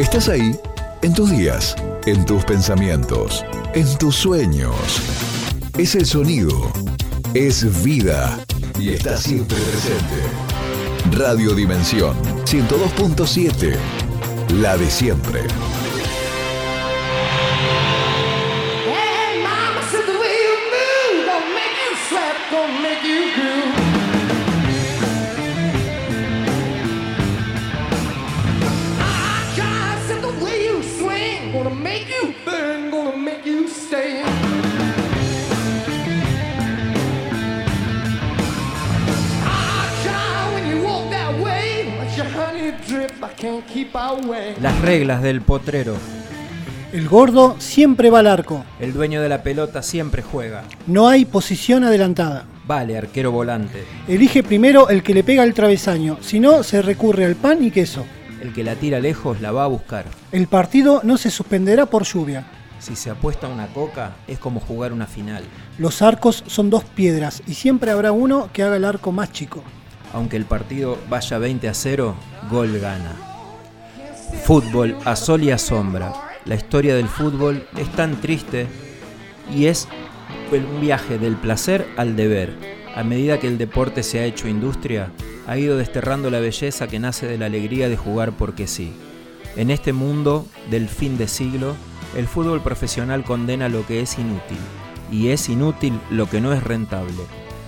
Estás ahí en tus días, en tus pensamientos, en tus sueños. Es el sonido, es vida y está siempre presente. Radio Dimensión 102.7, la de siempre. Las reglas del potrero. El gordo siempre va al arco. El dueño de la pelota siempre juega. No hay posición adelantada. Vale, arquero volante. Elige primero el que le pega al travesaño, si no se recurre al pan y queso. El que la tira lejos la va a buscar. El partido no se suspenderá por lluvia. Si se apuesta una coca, es como jugar una final. Los arcos son dos piedras y siempre habrá uno que haga el arco más chico. Aunque el partido vaya 20 a 0, gol gana. Fútbol a sol y a sombra. La historia del fútbol es tan triste y es un viaje del placer al deber. A medida que el deporte se ha hecho industria, ha ido desterrando la belleza que nace de la alegría de jugar porque sí. En este mundo del fin de siglo, el fútbol profesional condena lo que es inútil, y es inútil lo que no es rentable.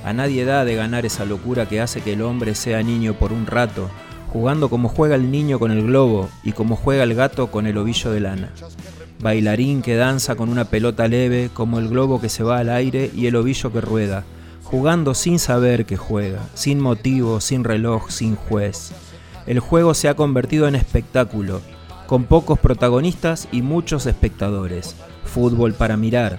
A nadie da de ganar esa locura que hace que el hombre sea niño por un rato, jugando como juega el niño con el globo y como juega el gato con el ovillo de lana. Bailarín que danza con una pelota leve, como el globo que se va al aire y el ovillo que rueda, jugando sin saber que juega, sin motivo, sin reloj, sin juez. El juego se ha convertido en espectáculo, con pocos protagonistas y muchos espectadores. Fútbol para mirar,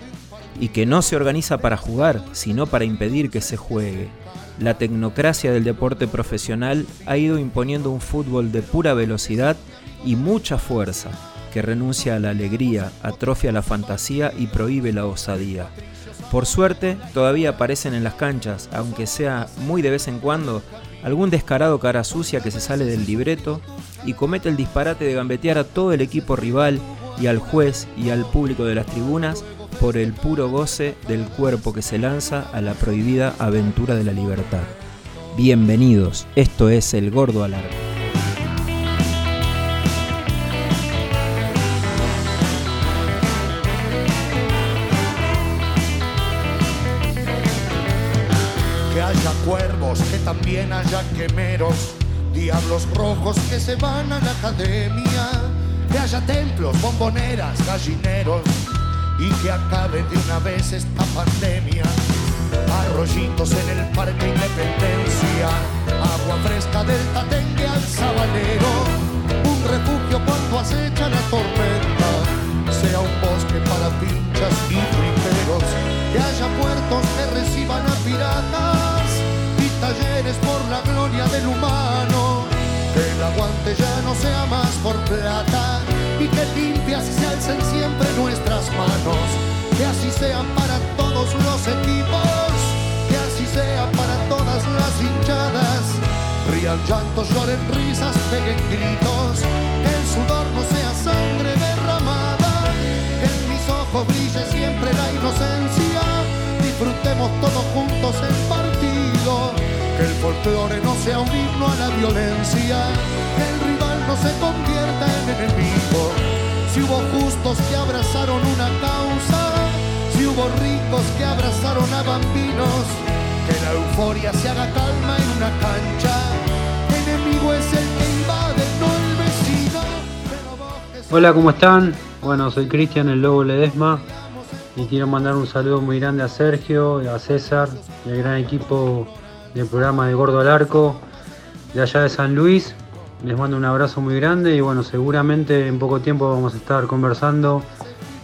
y que no se organiza para jugar, sino para impedir que se juegue. La tecnocracia del deporte profesional ha ido imponiendo un fútbol de pura velocidad y mucha fuerza, que renuncia a la alegría, atrofia la fantasía y prohíbe la osadía. Por suerte, todavía aparecen en las canchas, aunque sea muy de vez en cuando, algún descarado cara sucia que se sale del libreto y comete el disparate de gambetear a todo el equipo rival y al juez y al público de las tribunas por el puro goce del cuerpo que se lanza a la prohibida aventura de la libertad. Bienvenidos, esto es El Gordo Alargo. que haya cuervos, que también haya quemeros, diablos rojos que se van a la academia, que haya templos, bomboneras, gallineros y que acabe de una vez esta pandemia. Arroyitos en el Parque Independencia, agua fresca del Tatengue al Sabalero, un refugio cuando acecha la tormenta, sea un bosque para pinchas y friteros, que haya puertos que reciban a piratas y talleres por la gloria del humano, que el aguante ya no sea más por plata y que limpias se alcen siempre nuestras manos, que así sean para todos los equipos, que así sea para todas las hinchadas. Rían llantos, lloren risas, peguen gritos, que el sudor no sea sangre derramada, que en mis ojos brille siempre la inocencia, disfrutemos todos juntos el partido, que el folclore no sea un himno a la violencia, que el rival no se convierta en enemigo, si hubo justos que abrazaron una causa, si hubo ricos que abrazaron a bambinos, que la euforia se haga calma en una cancha. Enemigo es el que invade, no el vecino. Pero Hola, ¿cómo están? Bueno, soy Cristian, el Lobo Ledesma, y quiero mandar un saludo muy grande a Sergio, a César y al gran equipo del programa de Gordo al Arco de allá de San Luis. Les mando un abrazo muy grande y bueno, seguramente en poco tiempo vamos a estar conversando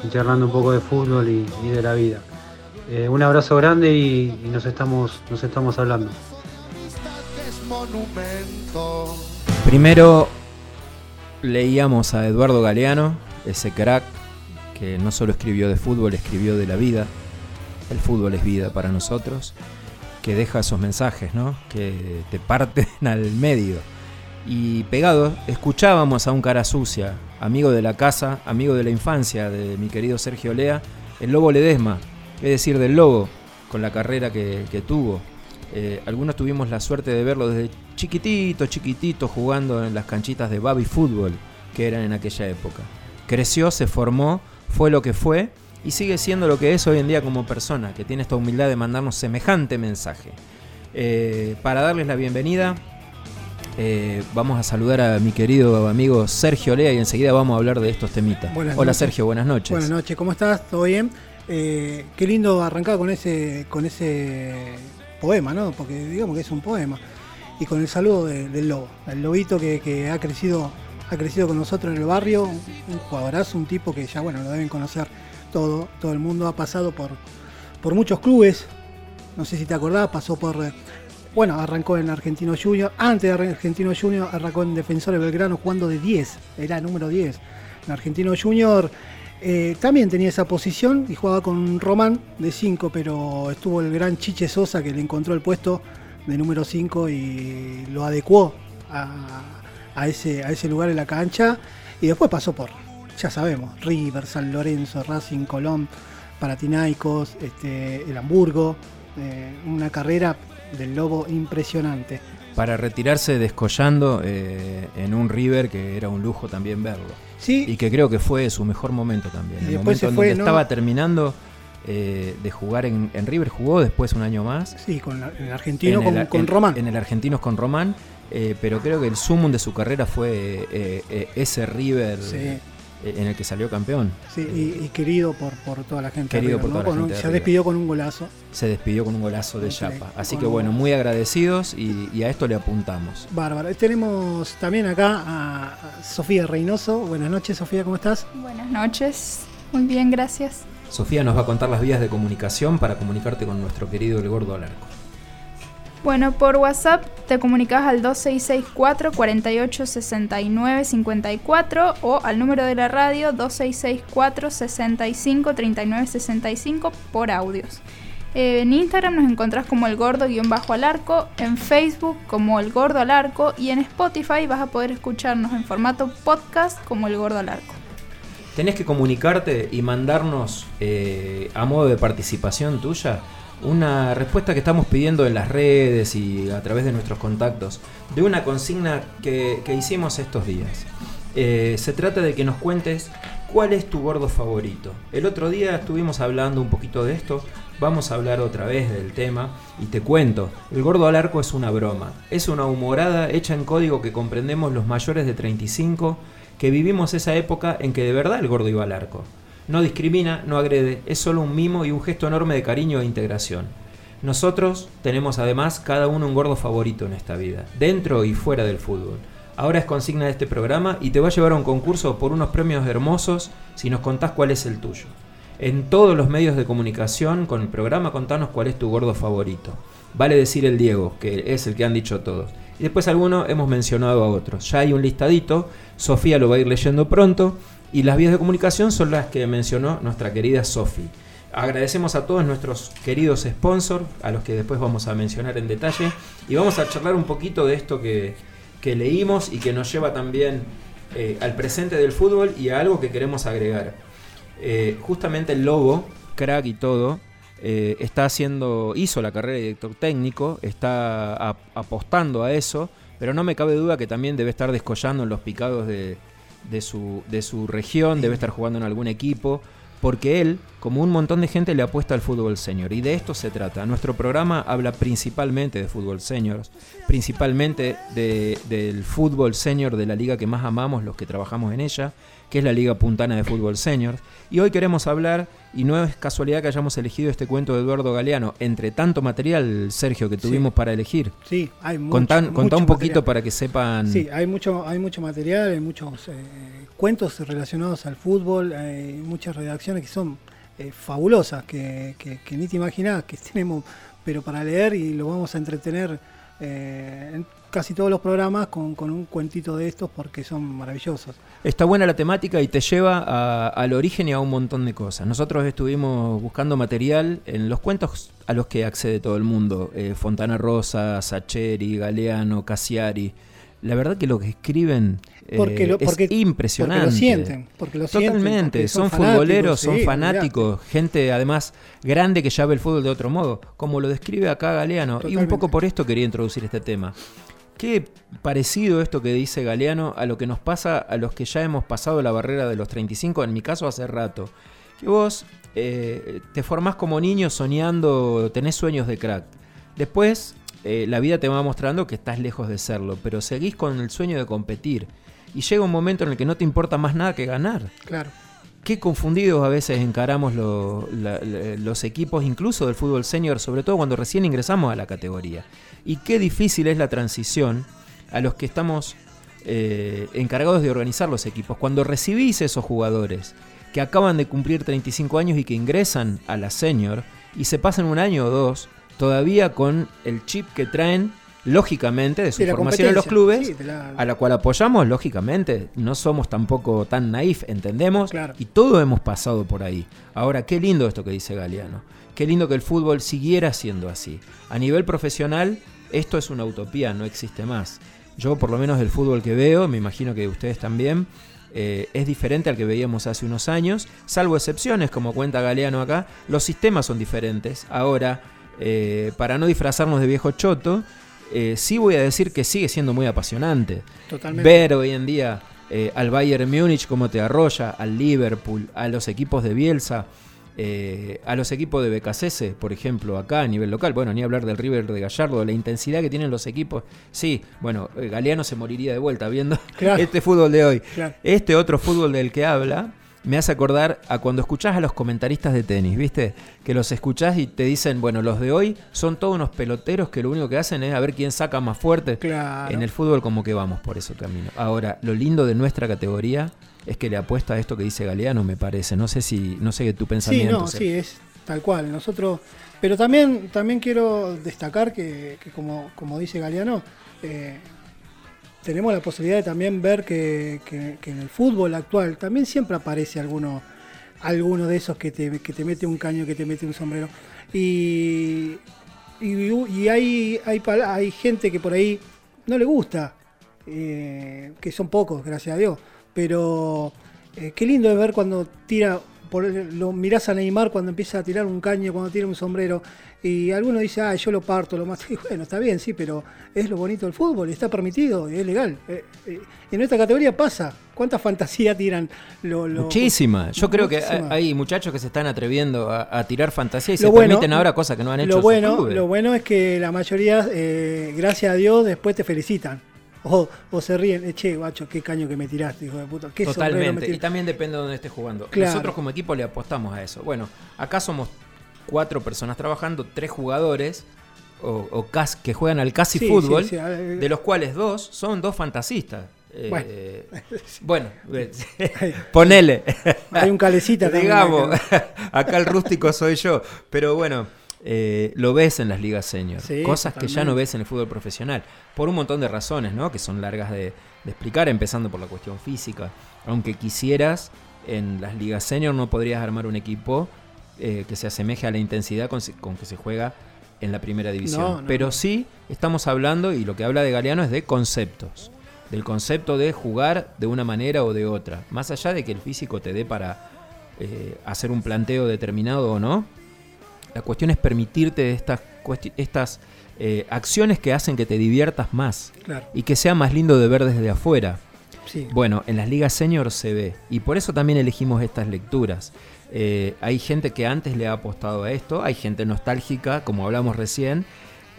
y charlando un poco de fútbol y, de la vida. Eh, un abrazo grande y, nos, estamos, nos estamos hablando. Primero leíamos a Eduardo Galeano, ese crack que no solo escribió de fútbol, escribió de la vida. El fútbol es vida para nosotros, que deja esos mensajes, ¿no? Que te parten al medio. Y pegados, escuchábamos a un cara sucia, amigo de la casa, amigo de la infancia de mi querido Sergio Lea, el Lobo Ledesma, es decir, del Lobo, con la carrera que, tuvo. Eh, algunos tuvimos la suerte de verlo desde chiquitito, chiquitito, jugando en las canchitas de Baby Fútbol, que eran en aquella época. Creció, se formó, fue lo que fue y sigue siendo lo que es hoy en día como persona, que tiene esta humildad de mandarnos semejante mensaje. Eh, para darles la bienvenida, eh, vamos a saludar a mi querido amigo Sergio Lea y enseguida vamos a hablar de estos temitas. Buenas Hola noches. Sergio, buenas noches. Buenas noches, ¿cómo estás? ¿Todo bien? Eh, qué lindo arrancar con ese, con ese poema, ¿no? Porque digamos que es un poema. Y con el saludo de- del lobo, el lobito que, que ha crecido, ha crecido con nosotros en el barrio, un, jugadorazo, un tipo que ya bueno, lo deben conocer todo, todo el mundo, ha pasado por, por muchos clubes, no sé si te acordás, pasó por bueno, arrancó en Argentino Junior, antes de Argentino Junior arrancó en Defensores Belgrano jugando de 10, era número 10. En Argentino Junior eh, también tenía esa posición y jugaba con Román de 5, pero estuvo el gran Chiche Sosa que le encontró el puesto de número 5 y lo adecuó a, ese, a lugar en la cancha. Y después pasó por, ya sabemos, River, San Lorenzo, Racing, Colón, Paratinaicos, este, el Hamburgo. eh, una carrera del Lobo impresionante. Para retirarse descollando eh, en un River que era un lujo también verlo. Sí, Y que creo que fue su mejor momento también. Y el momento en fue, donde ¿no? estaba terminando eh, de jugar en, en River, jugó después un año más. sí, con la- en el argentino, en con, el, con en- Román. En el Argentinos con Román. eh, pero creo que el sumum de su carrera fue eh, eh, ese River Sí. Eh, en el que salió campeón. Sí, y, y querido por, por toda la gente. de Querido River, por ¿no? toda la un- gente de se despidió con un golazo. Se despidió con un golazo de chapa. Así que un bueno, muy agradecidos y, y a esto le apuntamos. Bárbaro. Tenemos también acá a a Sofía Reynoso. Buenas noches, Sofía, ¿cómo estás? Buenas noches. Muy bien, gracias. Sofía nos va a contar las vías de comunicación para comunicarte con nuestro querido El Gordo Alarco. Bueno, por WhatsApp te comunicas al 2664 48 69 54 o al número de la radio 2664 65 39 65 por audios. Eh, en Instagram nos encontrás como el gordo-al arco, en Facebook como el gordo al arco y en Spotify vas a poder escucharnos en formato podcast como el gordo al arco. Tenés que comunicarte y mandarnos eh, a modo de participación tuya una respuesta que estamos pidiendo en las redes y a través de nuestros contactos de una consigna que, hicimos estos días. Eh, se trata de que nos cuentes cuál es tu gordo favorito. El otro día estuvimos hablando un poquito de esto, vamos a hablar otra vez del tema y te cuento, el gordo al arco es una broma, es una humorada hecha en código que comprendemos los mayores de 35 que vivimos esa época en que de verdad el gordo iba al arco. No discrimina, no agrede, es solo un mimo y un gesto enorme de cariño e integración. Nosotros tenemos además cada uno un gordo favorito en esta vida, dentro y fuera del fútbol. Ahora es consigna de este programa y te va a llevar a un concurso por unos premios hermosos si nos contás cuál es el tuyo. En todos los medios de comunicación con el programa contanos cuál es tu gordo favorito. Vale decir el Diego, que es el que han dicho todos. Y después algunos hemos mencionado a otros. Ya hay un listadito, Sofía lo va a ir leyendo pronto y las vías de comunicación son las que mencionó nuestra querida Sofi. Agradecemos a todos nuestros queridos sponsors, a los que después vamos a mencionar en detalle, y vamos a charlar un poquito de esto que, que leímos y que nos lleva también eh, al presente del fútbol y a algo que queremos agregar. Eh, justamente el Lobo, crack y todo, eh, está haciendo, hizo la carrera de director técnico, está ap- apostando a eso, pero no me cabe duda que también debe estar descollando en los picados de, de su, de su región, debe estar jugando en algún equipo, porque él, como un montón de gente, le apuesta al fútbol senior. Y de esto se trata. Nuestro programa habla principalmente de fútbol senior, principalmente de- del fútbol senior de la liga que más amamos los que trabajamos en ella, que es la Liga Puntana de Fútbol Senior. Y hoy queremos hablar, y no es casualidad que hayamos elegido este cuento de Eduardo Galeano, entre tanto material, Sergio, que Sí. tuvimos para elegir. Sí, hay mucho. Contá, mucho contá un poquito material. para que sepan. Sí, hay mucho, hay mucho material, hay muchos eh, cuentos relacionados al fútbol, hay muchas redacciones que son eh, fabulosas, que, ni te imaginas que tenemos, pero para leer y lo vamos a entretener eh, en casi todos los programas con, con un cuentito de estos porque son maravillosos. Está buena la temática y te lleva a- al origen y a un montón de cosas. Nosotros estuvimos buscando material en los cuentos a los que accede todo el mundo. eh, Fontana Rosa, Sacheri, Galeano, Cassiari. La verdad que lo que escriben eh, Porque lo- porque- es impresionante. porque lo sienten, porque lo sienten, Totalmente, porque son, son futboleros, son fanáticos, gente además grande que ya ve el fútbol de otro modo, como lo describe acá Galeano. Y un poco por esto quería introducir este tema. Qué parecido esto que dice Galeano a lo que nos pasa a los que ya hemos pasado la barrera de los 35, en mi caso hace rato. Que vos eh, te formás como niño soñando, tenés sueños de crack. Después eh, la vida te va mostrando que estás lejos de serlo, pero seguís con el sueño de competir. Y llega un momento en el que no te importa más nada que ganar. Claro. Qué confundidos a veces encaramos lo- la- la- los equipos, incluso del fútbol senior, sobre todo cuando recién ingresamos a la categoría. Y qué difícil es la transición a los que estamos eh, encargados de organizar los equipos. Cuando recibís esos jugadores que acaban de cumplir 35 años y que ingresan a la senior y se pasan un año o dos todavía con el chip que traen, lógicamente, de su De formación en los clubes, sí, de la- a la cual apoyamos, lógicamente, no somos tampoco tan naif, entendemos, Claro. y todo hemos pasado por ahí. Ahora, qué lindo esto que dice Galeano, qué lindo que el fútbol siguiera siendo así. A nivel profesional, esto es una utopía, no existe más. Yo, por lo menos, el fútbol que veo, me imagino que ustedes también, eh, es diferente al que veíamos hace unos años, salvo excepciones, como cuenta Galeano acá, los sistemas son diferentes. Ahora, eh, para no disfrazarnos de viejo choto, eh, sí voy a decir que sigue siendo muy apasionante. Totalmente. Ver hoy en día eh, al Bayern Múnich como te arrolla, al Liverpool, a los equipos de Bielsa, eh, a los equipos de BKCS, por ejemplo, acá a nivel local. Bueno, ni hablar del River de Gallardo, la intensidad que tienen los equipos. Sí, bueno, Galeano se moriría de vuelta viendo Claro. este fútbol de hoy. Claro. Este otro fútbol del que habla me hace acordar a cuando escuchás a los comentaristas de tenis, ¿viste? Que los escuchás y te dicen, bueno, los de hoy son todos unos peloteros que lo único que hacen es a ver quién saca más fuerte. Claro. En el fútbol como que vamos por ese camino. Ahora, lo lindo de nuestra categoría es que le apuesta a esto que dice Galeano, me parece. No sé si, no sé tu Sí, pensamiento. no, Sergio. sí, es tal cual. Nosotros, pero también, también quiero destacar que, que como, como dice Galeano, eh, tenemos la posibilidad de también ver que, que- en el fútbol actual también siempre aparece alguno, alguno de esos que te, que te mete un caño, que te mete un sombrero. Y, y, hay, hay, hay gente que por ahí no le gusta, eh, que son pocos, gracias a Dios, pero eh, qué lindo es ver cuando tira, por, lo mirás a Neymar cuando empieza a tirar un caño, cuando tira un sombrero, y alguno dice, ah, yo lo parto, lo mato. Y bueno, está bien, sí, pero es lo bonito del fútbol, está permitido, es legal. Eh, eh, en esta categoría pasa, ¿cuánta fantasía tiran? Lo, lo- Muchísima. Yo creo que Muchísima. hay hay muchachos que se están atreviendo a, a tirar fantasía y Lo se bueno- permiten ahora cosas que no han hecho Lo bueno, clubes. lo bueno es que la mayoría, eh, gracias a Dios, después te felicitan. O, o se ríen, eh, che, guacho, qué caño que me tiraste, hijo de puta. Qué sombrero me Totalmente. Y tiraste". también depende de dónde estés jugando. Claro. Nosotros como equipo le apostamos a eso. Bueno, acá somos cuatro personas trabajando, tres jugadores o, o cas- que juegan al casi Sí, fútbol, sí, sí, eh, de los cuales dos son dos fantasistas. Eh, Bueno. ponele. Hay un calecita Digamos, acá el rústico soy yo. Pero bueno, eh, lo ves en las ligas senior. Sí, Cosas que ya no ves en el fútbol profesional. Por un montón de razones, ¿no? Que son largas de, de explicar, empezando por la cuestión física. Aunque quisieras, en las ligas senior no podrías armar un equipo eh, que se asemeje a la intensidad con, que se juega en la primera división. No, no, Pero sí estamos hablando, y lo que habla de Galeano es de conceptos. Del concepto de jugar de una manera o de otra. Más allá de que el físico te dé para eh, hacer un planteo determinado o no, la cuestión es permitirte estas, estas eh, acciones que hacen que te diviertas más Claro, y que sea más lindo de ver desde afuera. sí. Bueno, en las ligas senior se ve y por eso también elegimos estas lecturas. Eh, hay gente que antes le ha apostado a esto, hay gente nostálgica, como hablamos recién,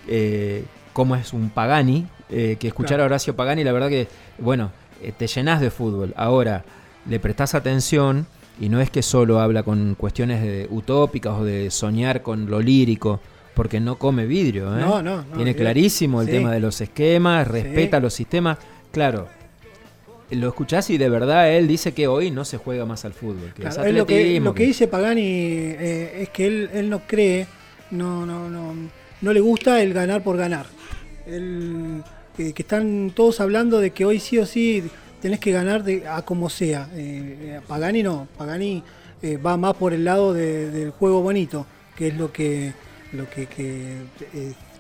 eh, como es un Pagani, que escuchar Claro. a Horacio Pagani, la verdad que, bueno, te llenas de fútbol. Ahora, le prestás atención y no es que solo habla con cuestiones de utópicas o de soñar con lo lírico, porque no come vidrio. ¿eh? No, no, no, Tiene olvidate. clarísimo el Sí. tema de los esquemas, respeta Sí. los sistemas. Claro, lo escuchás y de verdad él dice que hoy no se juega más al fútbol. Que Claro, es él lo, que, atletismo, lo que dice Pagani eh, es que él, él no cree, no, no, no, no le gusta el ganar por ganar. Eh, que están todos hablando de que hoy sí o sí tenés que ganar de, a como sea. Eh, eh, Pagani no, Pagani eh, va más por el lado de- del juego bonito, que es lo que, lo que,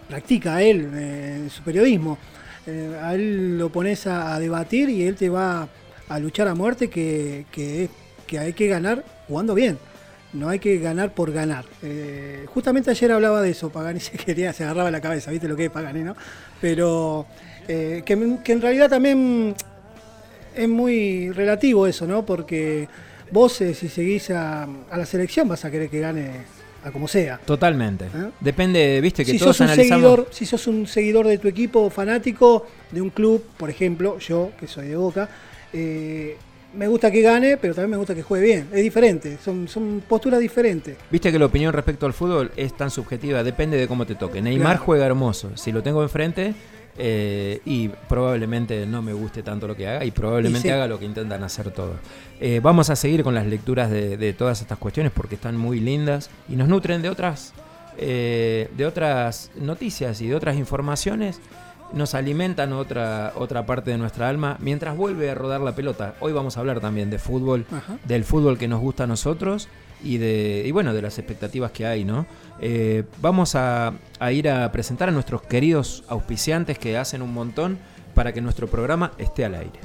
practica él en su periodismo. A él lo pones a, debatir y él te va a luchar a muerte que, que, hay que ganar jugando bien. No hay que ganar por ganar. Justamente ayer hablaba de eso, Pagani se quería, se agarraba la cabeza, ¿viste lo que es Pagani, no? Pero que en realidad también es muy relativo eso, ¿no? Porque vos eh, si seguís a, a la selección vas a querer que gane a como sea. Totalmente. ¿Eh? Depende, viste, que Si todos sos, un analizamos. seguidor, si sos un seguidor de tu equipo fanático de un club, por ejemplo, yo que soy de Boca, eh, me gusta que gane, pero también me gusta que juegue bien. Es diferente, son, son posturas diferentes. Viste que la opinión respecto al fútbol es tan subjetiva, depende de cómo te toque. Neymar Claro. juega hermoso. Si lo tengo enfrente, eh, y probablemente no me guste tanto lo que haga, y probablemente Y sí. haga lo que intentan hacer todos. Eh, vamos a seguir con las lecturas de, de todas estas cuestiones porque están muy lindas y nos nutren de otras, eh, de otras noticias y de otras informaciones. Nos alimentan otra, otra parte de nuestra alma mientras vuelve a rodar la pelota. Hoy vamos a hablar también de fútbol Ajá. del fútbol que nos gusta a nosotros y de y bueno de las expectativas que hay no Eh, vamos a, a ir a presentar a nuestros queridos auspiciantes que hacen un montón para que nuestro programa esté al aire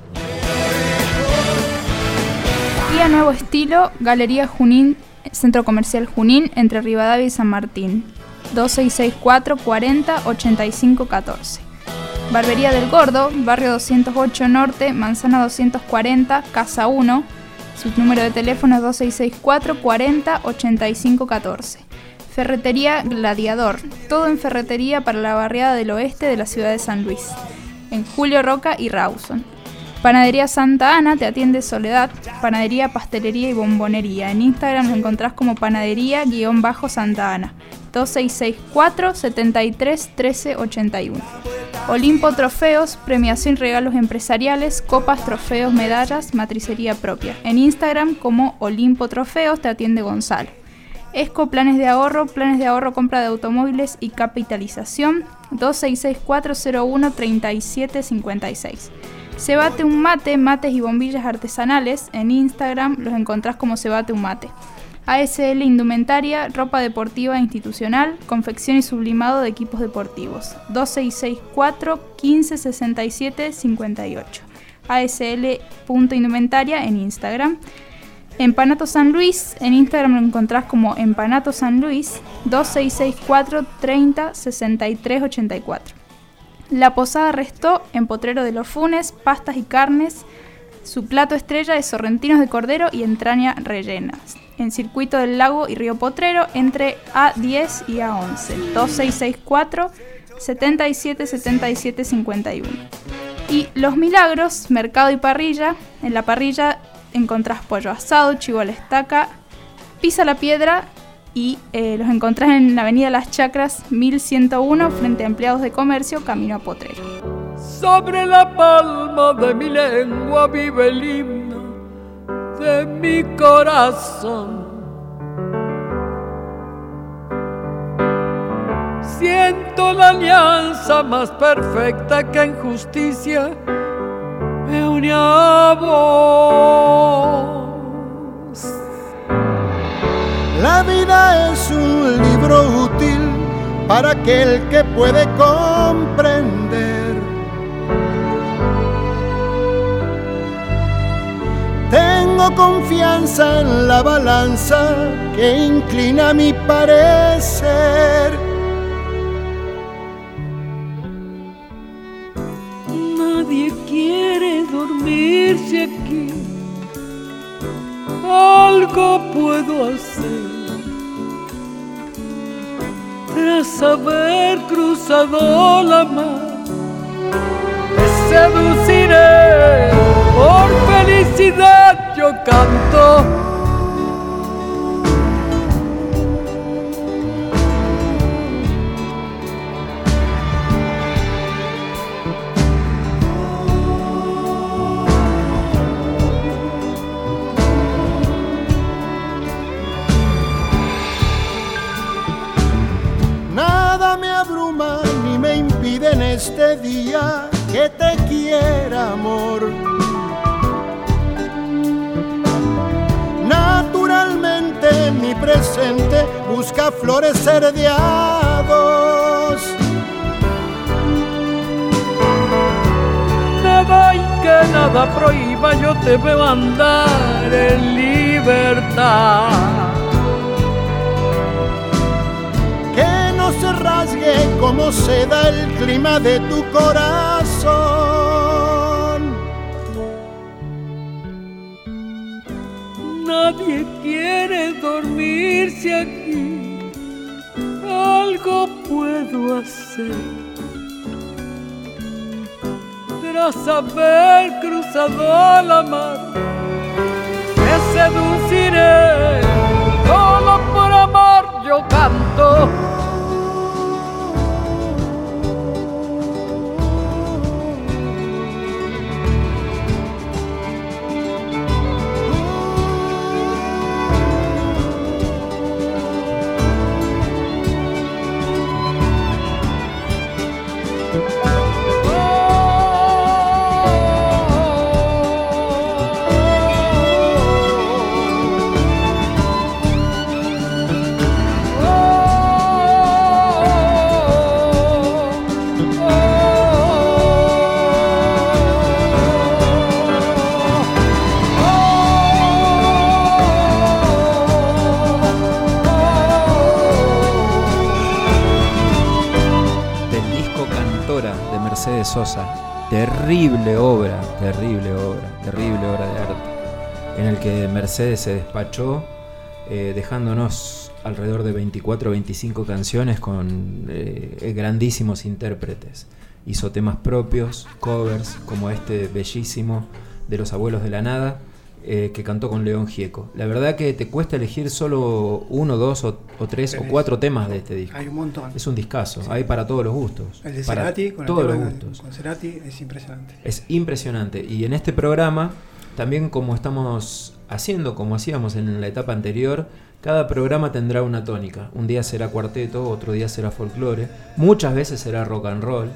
Guía Nuevo Estilo, Galería Junín, Centro Comercial Junín, entre Rivadavia y San Martín. 2664 40 85 14. Barbería del Gordo, Barrio 208 Norte, Manzana 240, Casa 1. Su número de teléfono es 2664 40 85 14. Ferretería Gladiador, todo en ferretería para la barriada del oeste de la ciudad de San Luis. En Julio Roca y Rawson. Panadería Santa Ana te atiende Soledad, panadería, pastelería y bombonería. En Instagram lo encontrás como panadería-santa Ana. 2664 73 13 81. Olimpo Trofeos, premiación regalos empresariales, copas, trofeos, medallas, matricería propia. En Instagram como Olimpo Trofeos te atiende Gonzalo. Esco Planes de Ahorro, Planes de Ahorro, Compra de Automóviles y Capitalización, 2664013756. Cebate un mate, mates y bombillas artesanales. En Instagram los encontrás como Cebate un mate. ASL Indumentaria, ropa deportiva institucional, confección y sublimado de equipos deportivos. 2664 1567 58. ASL.indumentaria en Instagram. Empanato San Luis, en Instagram lo encontrás como Empanato San Luis, 2664 30 63 84. La Posada Restó, en Potrero de los Funes, pastas y carnes. Su plato estrella es sorrentinos de cordero y entraña rellenas. En Circuito del Lago y Río Potrero, entre A10 y A11. 2664 77 77 51. Y Los Milagros, Mercado y Parrilla. En la parrilla encontrás pollo asado, chivo a la estaca, pisa la piedra y eh, los encontrás en la avenida Las Chacras 1101 frente a empleados de comercio camino a Potrero. Sobre la palma de mi lengua vive el himno de mi corazón. Siento la alianza más perfecta que en justicia me une a vos. La vida es un libro útil para aquel que puede comprender. Tengo confianza en la balanza que inclina mi parecer. Nadie quiere dormirse aquí. Algo puedo hacer. Tras haber cruzado la mar, te seduciré. Por yo canto. Nada me abruma ni me impide en este día que te quiera, amor. Presente busca florecer de a dos. que nada prohíba, yo te veo andar en libertad. Que no se rasgue como se da el clima de tu corazón. Nadie quiere dormirse aquí, algo puedo hacer. Tras haber cruzado la mar, te seduciré, solo por amor yo canto. Terrible obra, terrible obra, terrible obra de arte, en el que Mercedes se despachó, eh, dejándonos alrededor de 24 o 25 canciones con eh, grandísimos intérpretes. Hizo temas propios, covers, como este bellísimo de Los Abuelos de la Nada, eh, que cantó con León Gieco. La verdad que te cuesta elegir solo uno, dos o, o tres o cuatro temas de este disco. Hay un montón. Es un discazo, hay para todos los gustos. El de para Cerati, con el todos los de- gustos. con Cerati es impresionante. Es impresionante. Y en este programa, también como estamos haciendo, como hacíamos en la etapa anterior, cada programa tendrá una tónica. Un día será cuarteto, otro día será folclore, muchas veces será rock and roll.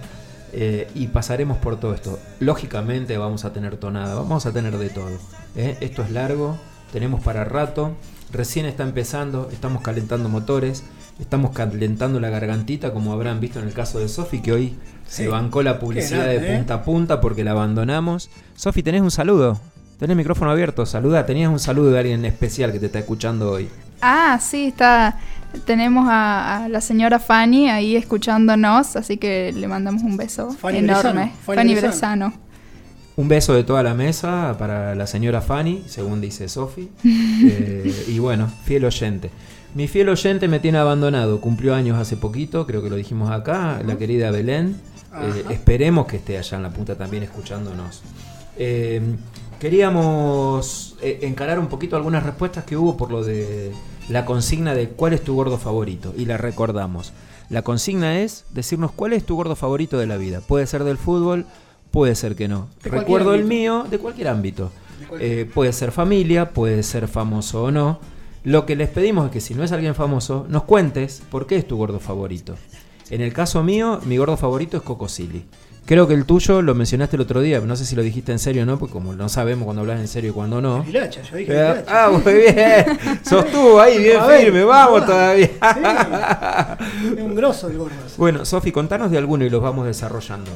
Eh, y pasaremos por todo esto. Lógicamente vamos a tener tonada, vamos a tener de todo. ¿eh? Esto es largo, tenemos para rato, recién está empezando, estamos calentando motores, estamos calentando la gargantita, como habrán visto en el caso de Sofi, que hoy se bancó la publicidad de grande, ¿eh? punta a punta porque la abandonamos. Sofi, tenés un saludo. Tenés el micrófono abierto, saluda. Tenías un saludo de alguien especial que te está escuchando hoy. Ah, sí, está. Tenemos a, a la señora Fanny ahí escuchándonos, así que le mandamos un beso Fanny enorme. Fanny. Brezano. Un beso de toda la mesa para la señora Fanny, según dice Sofi. Eh, y bueno, fiel oyente. Mi fiel oyente me tiene abandonado. Cumplió años hace poquito, creo que lo dijimos acá, la querida Belén. Eh, esperemos que esté allá en la punta también escuchándonos. Eh, queríamos eh, encarar un poquito algunas respuestas que hubo por lo de la consigna de cuál es tu gordo favorito. Y la recordamos. La consigna es decirnos cuál es tu gordo favorito de la vida. Puede ser del fútbol, puede ser que no. Recuerdo el ámbito. mío de cualquier ámbito. De cualquier- Eh, puede ser familia, puede ser famoso o no. Lo que les pedimos es que si no es alguien famoso, nos cuentes por qué es tu gordo favorito. En el caso mío, mi gordo favorito es Coco Silly. Creo que el tuyo lo mencionaste el otro día, no sé si lo dijiste en serio o no, porque como no sabemos cuando hablas en serio y cuando no. Hilacha, yo dije Hilacha. ah, muy bien. Sostuvo ahí bien ver, firme, vamos todavía. Es un grosso el gordo. Bueno, Sofi, contanos de alguno y los vamos desarrollando.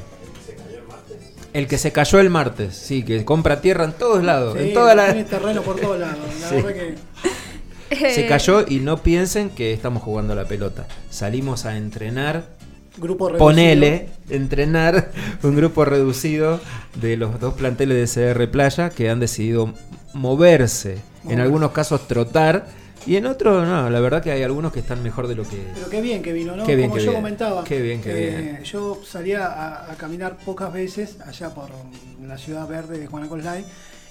El que se cayó el martes, sí, que compra tierra en todos lados, Sí, en toda la... Tiene terreno por todos lados. La Sí. verdad que. Se Eh, cayó y no piensen que estamos jugando a la pelota. Salimos a entrenar, Grupo reducido. ponele, entrenar un grupo reducido de los dos planteles de CR Playa que han decidido moverse, en algunos casos trotar y en otros no, la verdad que hay algunos que están mejor de lo que... Pero qué bien que vino, ¿no? Qué bien Como yo comentaba. Qué bien que eh, viene. Yo salía a, a caminar pocas veces allá por la ciudad verde de Juana Coslay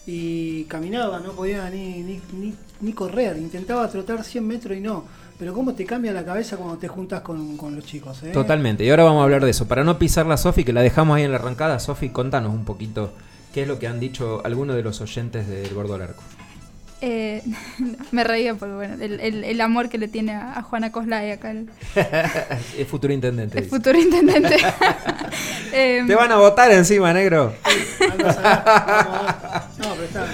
y caminaba, no podía ni, ni, ni, ni correr. Intentaba trotar 100 metros y no. Pero cómo te cambia la cabeza cuando te juntas con, con los chicos, ¿eh? Totalmente, y ahora vamos a hablar de eso. Para no pisar la Sofi, que la dejamos ahí en la arrancada, Sofi, contanos un poquito qué es lo que han dicho algunos de los oyentes del Gordo al Arco. eh, me reía porque bueno, el, el- el amor que le tiene a, a Juana Coslay acá, el, es futuro intendente. el dice. futuro intendente. Eh, Te van a votar encima, negro. No, pero está.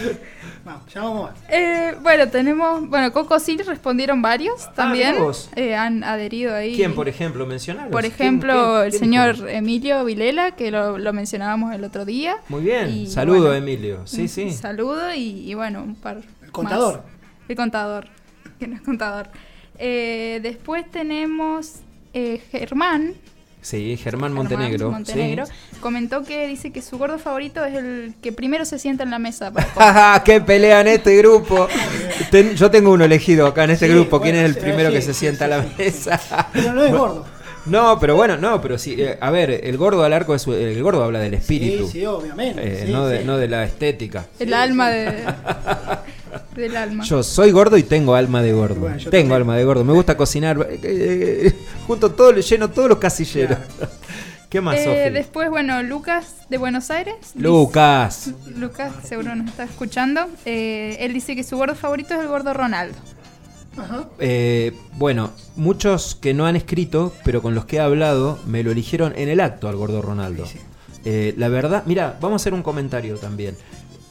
Vamos. ya vamos. Eh, bueno, tenemos. Bueno, Coco sí respondieron varios también. mirá vos. Eh, han adherido ahí. ¿Quién, por ejemplo, mencionaron? Por ejemplo, el señor Emilio Vilela, que lo, lo mencionábamos el otro día. Muy bien, Y, saludo bueno, Emilio. Sí, un sí. Saludo y, y bueno, un par. El contador. más. El contador. Que no es contador. Eh, después tenemos eh, Germán. Sí, Germán Germán Montenegro. Montenegro. sí. Comentó que dice que su gordo favorito es el que primero se sienta en la mesa. para comer. ¡Ja, ¡Qué pelea en este grupo! Ten- yo tengo uno elegido acá en este Sí, grupo. ¿Quién bueno, es el primero sí, que se sienta sí, a la mesa? Pero no es gordo. No, pero bueno, no, pero sí. eh, a ver, el gordo al arco es el gordo habla del espíritu. Sí, sí, obviamente. eh, sí, no, de, sí. no de la estética. El alma de, del alma. Yo soy gordo y tengo alma de gordo. Bueno, tengo también. alma de gordo. Me gusta cocinar. Junto todo, lleno todos los casilleros. ¿Qué más, Eh, después, bueno, Lucas de Buenos Aires. Lucas. Dice- Lucas, seguro nos está escuchando. Eh, él dice que su gordo favorito es el gordo Ronaldo. Ajá. Eh, bueno, muchos que no han escrito, pero con los que he hablado, me lo eligieron en el acto al gordo Ronaldo. Sí, sí. Eh, la verdad, mira, vamos a hacer un comentario también.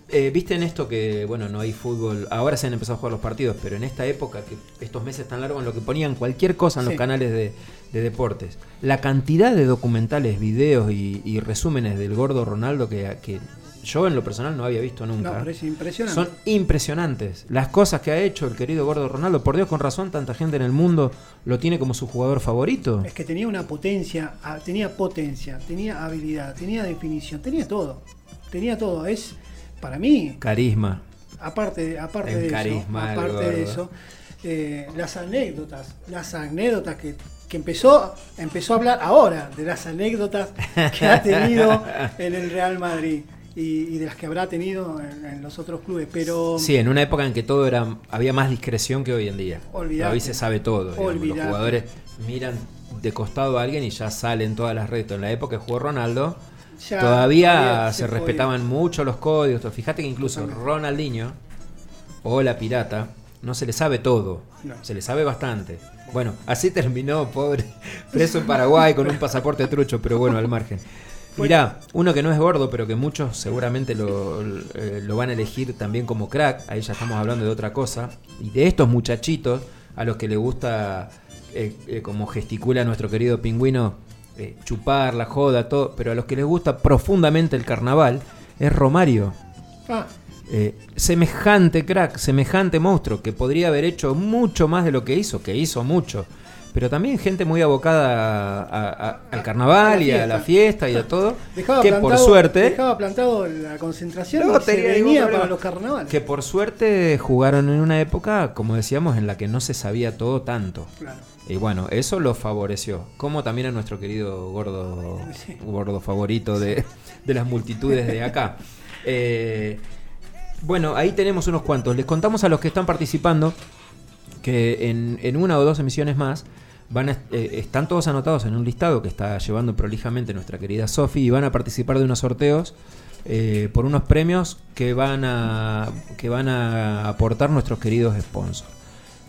Eh, Viste en esto que, bueno, no hay fútbol, ahora se han empezado a jugar los partidos, pero en esta época, que estos meses tan largos, en lo que ponían cualquier cosa en los canales de, de deportes, la cantidad de documentales, videos y, y resúmenes del gordo Ronaldo que, que yo en lo personal no había visto nunca. No, pero es impresionante. Son impresionantes. Las cosas que ha hecho el querido gordo Ronaldo. Por Dios, con razón, tanta gente en el mundo lo tiene como su jugador favorito. Es que tenía una potencia, ah, tenía potencia, tenía habilidad, tenía definición, tenía todo. Tenía todo. Es, para mí, Carisma. aparte, aparte El de carisma eso, aparte de eso, eh, las anécdotas, las anécdotas que, que empezó, empezó a hablar ahora de las anécdotas que ha tenido en el Real Madrid y, y de las que habrá tenido en, en los otros clubes. Pero Sí, en una época en que todo era había más discreción que hoy en día. Olvidate. Hoy se sabe todo. digamos. Los jugadores miran de costado a alguien y ya salen todas las redes. En la época que jugó Ronaldo, ya todavía, todavía se, respetaban mucho los códigos. Fíjate que incluso. Ronaldinho o la pirata no se le sabe todo. No. Se le sabe bastante. Bueno, así terminó, pobre, preso en Paraguay con un pasaporte trucho, pero bueno, al margen. Mirá, uno que no es gordo, pero que muchos seguramente lo, eh, lo van a elegir también como crack, ahí ya estamos hablando de otra cosa, y de estos muchachitos a los que le gusta, eh, eh, como gesticula nuestro querido pingüino, eh, chupar, la joda, todo, pero a los que les gusta profundamente el carnaval, es Romario. Ah, Eh, semejante crack, semejante monstruo, que podría haber hecho mucho más de lo que hizo, que hizo mucho. Pero también gente muy abocada a- a- a- al carnaval y a la fiesta y a todo. dejaba que plantado, por suerte. dejaba plantado la concentración No venía problema. para los carnavales. Que por suerte jugaron en una época, como decíamos, en la que no se sabía todo tanto. Claro. Y bueno, eso lo favoreció. Como también a nuestro querido gordo, Sí. gordo favorito de, de las multitudes de acá. Eh, bueno, ahí tenemos unos cuantos. Les contamos a los que están participando que en, en una o dos emisiones más van a- eh, están todos anotados en un listado que está llevando prolijamente nuestra querida Sofi y van a participar de unos sorteos eh, por unos premios que van a que van a aportar nuestros queridos sponsors.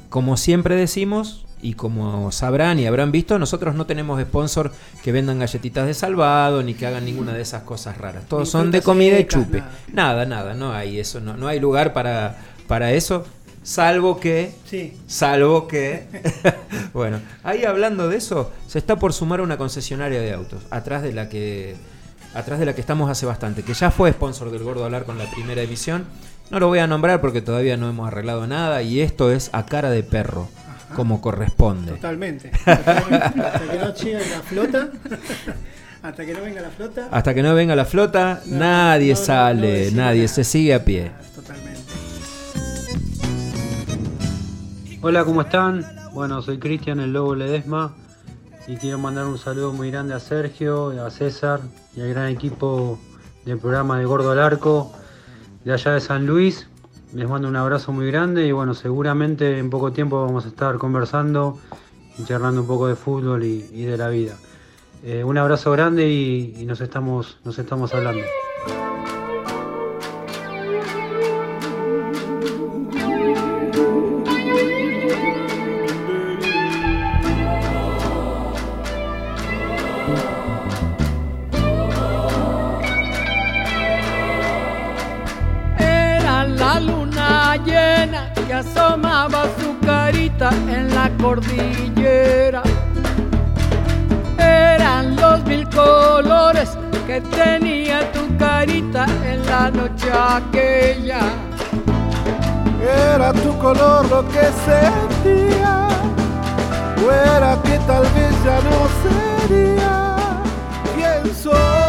Como siempre decimos, y como sabrán y habrán visto, nosotros no tenemos sponsor que vendan galletitas de salvado ni que hagan ninguna de esas cosas raras. Todos Ni son de comida y chupe. nada. Nada, nada, no hay eso, no, no hay lugar para, para eso, salvo que Sí. Salvo que. bueno, ahí hablando de eso, se está por sumar una concesionaria de autos, atrás de la que. Atrás de la que estamos hace bastante, que ya fue sponsor del Gordo Hablar con la primera emisión. No lo voy a nombrar porque todavía no hemos arreglado nada y esto es a cara de perro, como corresponde. Totalmente. Hasta que no llegue la flota. Hasta que no venga la flota. Hasta que no venga la flota, No, nadie no, sale, no nadie nada. se sigue a pie. Hola, ¿cómo están? Bueno, soy Cristian, el Lobo Ledesma, y quiero mandar un saludo muy grande a Sergio, a César y al gran equipo del programa de Gordo al Arco de allá de San Luis. Les mando un abrazo muy grande y bueno, seguramente en poco tiempo vamos a estar conversando y charlando un poco de fútbol y, de la vida. Eh, un abrazo grande y, y nos, estamos, nos estamos hablando. Que sentía, o era que tal vez ya no sería quien soy.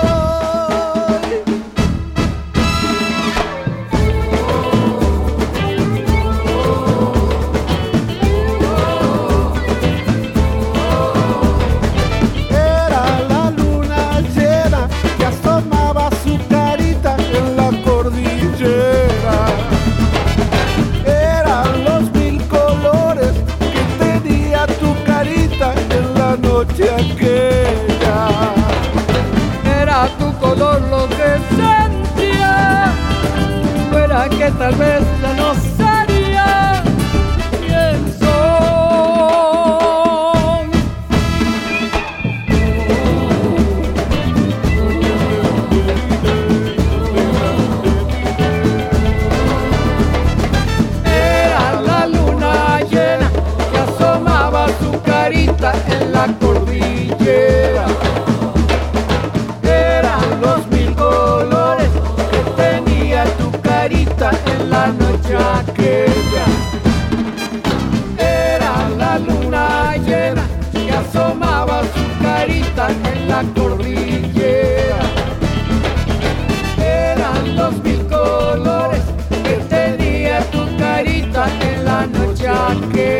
Tal vez noche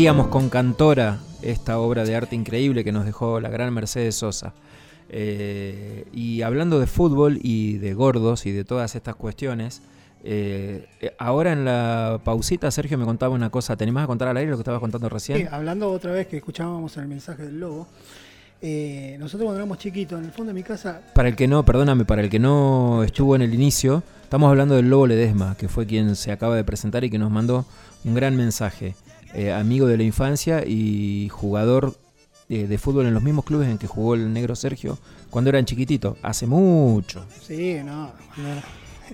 Seguíamos con Cantora, esta obra de arte increíble que nos dejó la gran Mercedes Sosa. Eh, y hablando de fútbol y de gordos y de todas estas cuestiones, eh, eh, ahora en la pausita Sergio me contaba una cosa. ¿Te animás a contar al aire lo que estabas contando recién? Sí, hablando otra vez que escuchábamos el mensaje del lobo, eh, nosotros cuando éramos chiquitos, en el fondo de mi casa, Para el que no, perdóname, para el que no estuvo en el inicio, estamos hablando del Lobo Ledesma, que fue quien se acaba de presentar y que nos mandó un gran mensaje. Eh, amigo de la infancia y jugador eh, de fútbol en los mismos clubes en que jugó el negro Sergio cuando eran chiquititos, hace mucho. sí, no, era-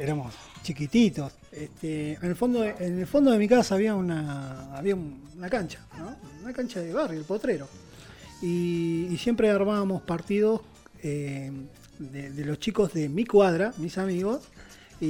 éramos chiquititos. Este, en, el fondo, en el fondo de mi casa había una, había un- una cancha, ¿no? una cancha de barrio, el potrero. Y, siempre armábamos partidos eh, de, de los chicos de mi cuadra, mis amigos, y,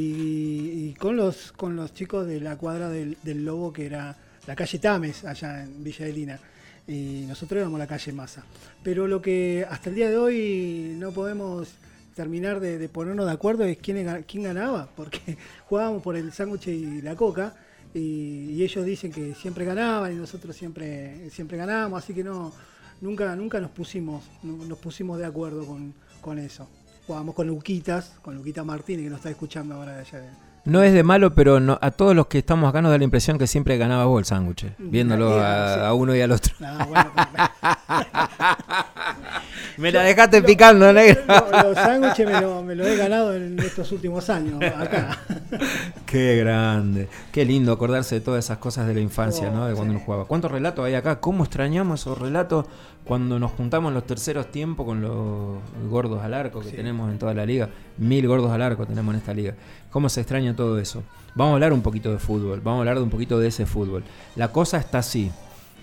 y con los con los chicos de la cuadra del, del Lobo, que era la calle Tames, allá en Villa de Lina. Y nosotros éramos la calle Masa. Pero lo que hasta el día de hoy no podemos terminar de, ponernos de acuerdo es quién, ga- quién ganaba, porque jugábamos por el sándwich y la coca. Y, ellos dicen que siempre ganaban y nosotros siempre, siempre ganábamos, así que no, nunca, nunca nos pusimos, no- nos pusimos de acuerdo con, con eso. Jugábamos con Luquitas, con Luquita Martínez, que nos está escuchando ahora de allá No es de malo, pero no- a todos los que estamos acá nos da la impresión que siempre ganaba vos el sándwich, viéndolo a, a uno y al otro. No, bueno, Me la dejaste picando, negro. Lo- los sándwiches me lo, me lo he ganado en estos últimos años acá. Qué grande. Qué lindo acordarse de todas esas cosas de la infancia, ¿no? De cuando sí. uno jugaba. ¿Cuántos relatos hay acá? ¿Cómo extrañamos esos relatos cuando nos juntamos los terceros tiempos con los gordos al arco que Sí. tenemos en toda la liga? Mil gordos al arco tenemos en esta liga. ¿Cómo se extraña todo eso? Vamos a hablar un poquito de fútbol. Vamos a hablar de un poquito de ese fútbol. La cosa está así.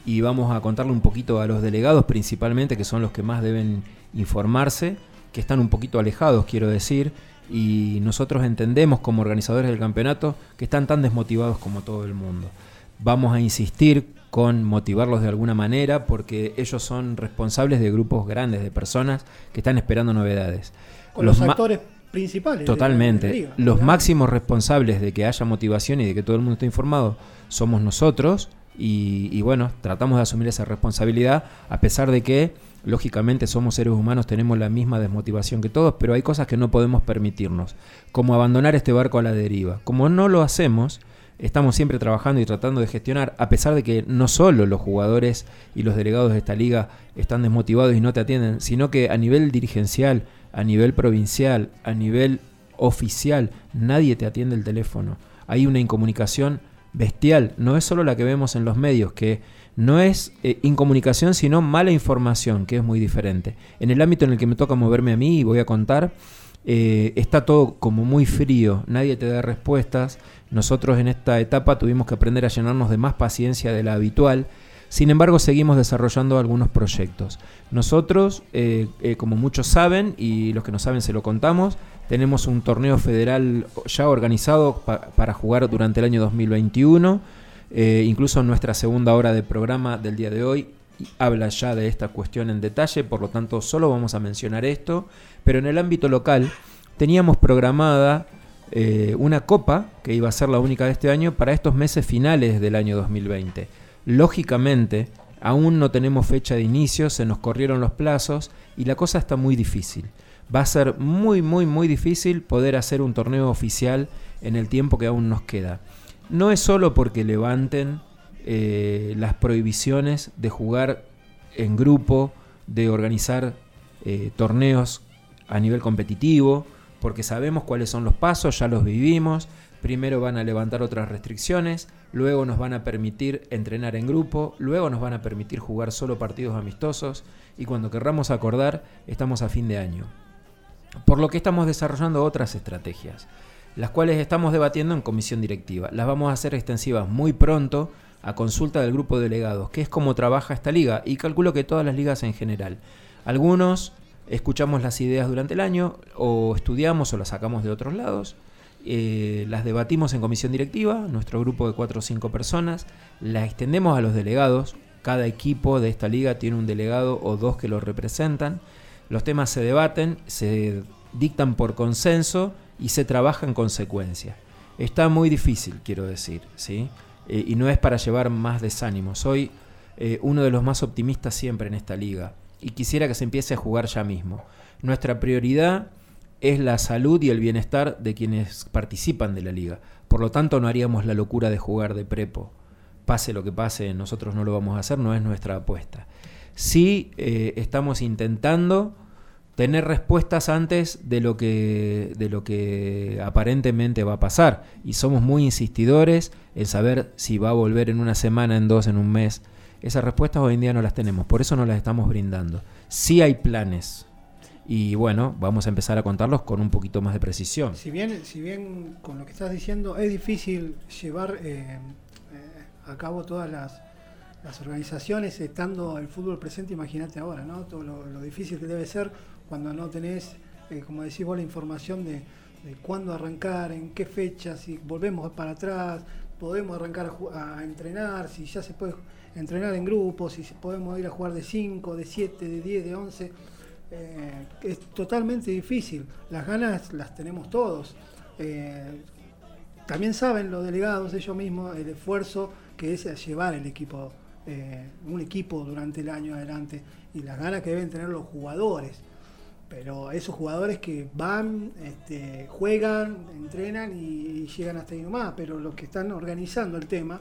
Y vamos a contarle un poquito a los delegados principalmente, que son los que más deben informarse, que están un poquito alejados, quiero decir, y nosotros entendemos como organizadores del campeonato que están tan desmotivados como todo el mundo. Vamos a insistir con motivarlos de alguna manera porque ellos son responsables de grupos grandes de personas que están esperando novedades. Con los, actores principales. de la- Totalmente. de la liga, Los máximos responsables de que haya motivación y de que todo el mundo esté informado somos nosotros y, bueno, tratamos de asumir esa responsabilidad a pesar de que lógicamente somos seres humanos, tenemos la misma desmotivación que todos, pero hay cosas que no podemos permitirnos, como abandonar este barco a la deriva. Como no lo hacemos, estamos siempre trabajando y tratando de gestionar, a pesar de que no solo los jugadores y los delegados de esta liga están desmotivados y no te atienden, sino que a nivel dirigencial, a nivel provincial, a nivel oficial, nadie te atiende el teléfono. Hay una incomunicación bestial, no es solo la que vemos en los medios, que no es eh, incomunicación, sino mala información, que es muy diferente. En el ámbito en el que me toca moverme a mí, y voy a contar, eh, está todo como muy frío, nadie te da respuestas. Nosotros en esta etapa tuvimos que aprender a llenarnos de más paciencia de la habitual. Sin embargo, seguimos desarrollando algunos proyectos. Nosotros, eh, como muchos saben, y los que no saben se lo contamos, tenemos un torneo federal ya organizado para jugar durante el año 2021 eh, incluso nuestra segunda hora de programa del día de hoy habla ya de esta cuestión en detalle, por lo tanto solo vamos a mencionar esto, pero en el ámbito local teníamos programada eh, una copa que iba a ser la única de este año para estos meses finales del año 2020. Lógicamente, aún no tenemos fecha de inicio, se nos corrieron los plazos y la cosa está muy difícil. Va a ser muy, muy, muy difícil poder hacer un torneo oficial en el tiempo que aún nos queda no es solo porque levanten eh, las prohibiciones de jugar en grupo, de organizar eh, torneos a nivel competitivo, porque sabemos cuáles son los pasos, ya los vivimos. Primero van a levantar otras restricciones, luego nos van a permitir entrenar en grupo, luego nos van a permitir jugar solo partidos amistosos y cuando querramos acordar estamos a fin de año. Por lo que estamos desarrollando otras estrategias las cuales estamos debatiendo en comisión directiva. Las vamos a hacer extensivas muy pronto a consulta del grupo de delegados, que es como trabaja esta liga, y calculo que todas las ligas en general. Algunos escuchamos las ideas durante el año, o estudiamos o las sacamos de otros lados, eh, las debatimos en comisión directiva, nuestro grupo de 4 o 5 personas, las extendemos a los delegados, cada equipo de esta liga tiene un delegado o dos que lo representan, los temas se debaten, se dictan por consenso, y se trabaja en consecuencia. Está muy difícil, quiero decir, ¿sí? Eh, y no es para llevar más desánimo. Soy eh, uno de los más optimistas siempre en esta liga y quisiera que se empiece a jugar ya mismo. Nuestra prioridad es la salud y el bienestar de quienes participan de la liga. Por lo tanto, no haríamos la locura de jugar de prepo. Pase lo que pase, nosotros no lo vamos a hacer, no es nuestra apuesta. Sí eh, estamos intentando tener respuestas antes de lo que de lo que aparentemente va a pasar y somos muy insistidores en saber si va a volver en una semana, en dos, en un mes. Esas respuestas hoy en día no las tenemos, por eso no las estamos brindando. Sí hay planes y bueno, vamos a empezar a contarlos con un poquito más de precisión. Si bien, si bien con lo que estás diciendo es difícil llevar eh, eh, a cabo todas las, las organizaciones estando el fútbol presente, imagínate ahora, ¿no? Todo lo difícil que debe ser cuando no tenés, eh, como decís vos, la información de, cuándo arrancar, en qué fecha, si volvemos para atrás, podemos arrancar a, entrenar, si ya se puede entrenar en grupos, si podemos ir a jugar de 5, de 7, de 10, de 11. Eh, es totalmente difícil. Las ganas las tenemos todos. Eh, también saben los delegados ellos mismos el esfuerzo que es llevar el equipo, un equipo durante el año adelante y las ganas que deben tener los jugadores pero esos jugadores que van, este, juegan, entrenan y, llegan hasta ahí nomás, pero los que están organizando el tema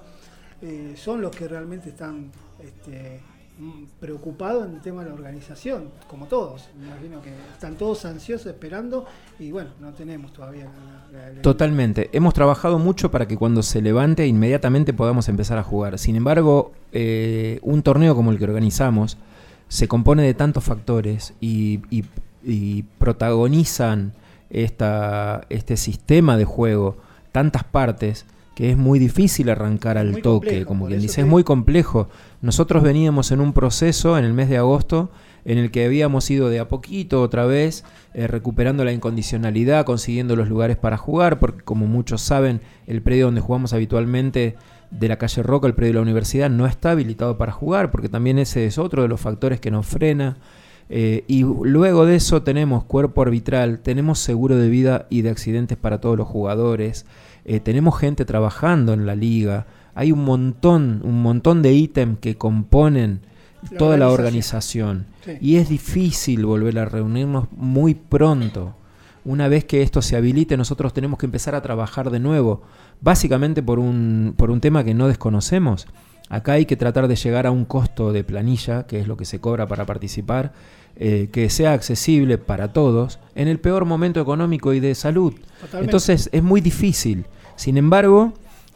eh, son los que realmente están este, mm, preocupados en el tema de la organización, como todos. Me imagino que están todos ansiosos esperando y bueno, no tenemos todavía la, Totalmente. Hemos trabajado mucho para que cuando se levante inmediatamente podamos empezar a jugar. Sin embargo, eh, un torneo como el que organizamos se compone de tantos factores y y protagonizan esta, este sistema de juego tantas partes que es muy difícil arrancar al toque, como quien dice, es muy complejo. Nosotros veníamos en un proceso en el mes de agosto en el que habíamos ido de a poquito otra vez eh, recuperando la incondicionalidad, consiguiendo los lugares para jugar, porque como muchos saben, el predio donde jugamos habitualmente de la calle Roca, el predio de la universidad, no está habilitado para jugar, porque también ese es otro de los factores que nos frena. Eh, y luego de eso tenemos cuerpo arbitral, tenemos seguro de vida y de accidentes para todos los jugadores, eh, tenemos gente trabajando en la liga, Hay un montón, un montón de ítems que componen La toda la organización. organización. Sí. Y es difícil volver a reunirnos muy pronto. Una vez que esto se habilite, nosotros tenemos que empezar a trabajar de nuevo, básicamente por un, por un tema que no desconocemos. Acá hay que tratar de llegar a un costo de planilla, que es lo que se cobra para participar, eh, que sea accesible para todos en el peor momento económico y de salud. Totalmente. Entonces es muy difícil. Sin embargo,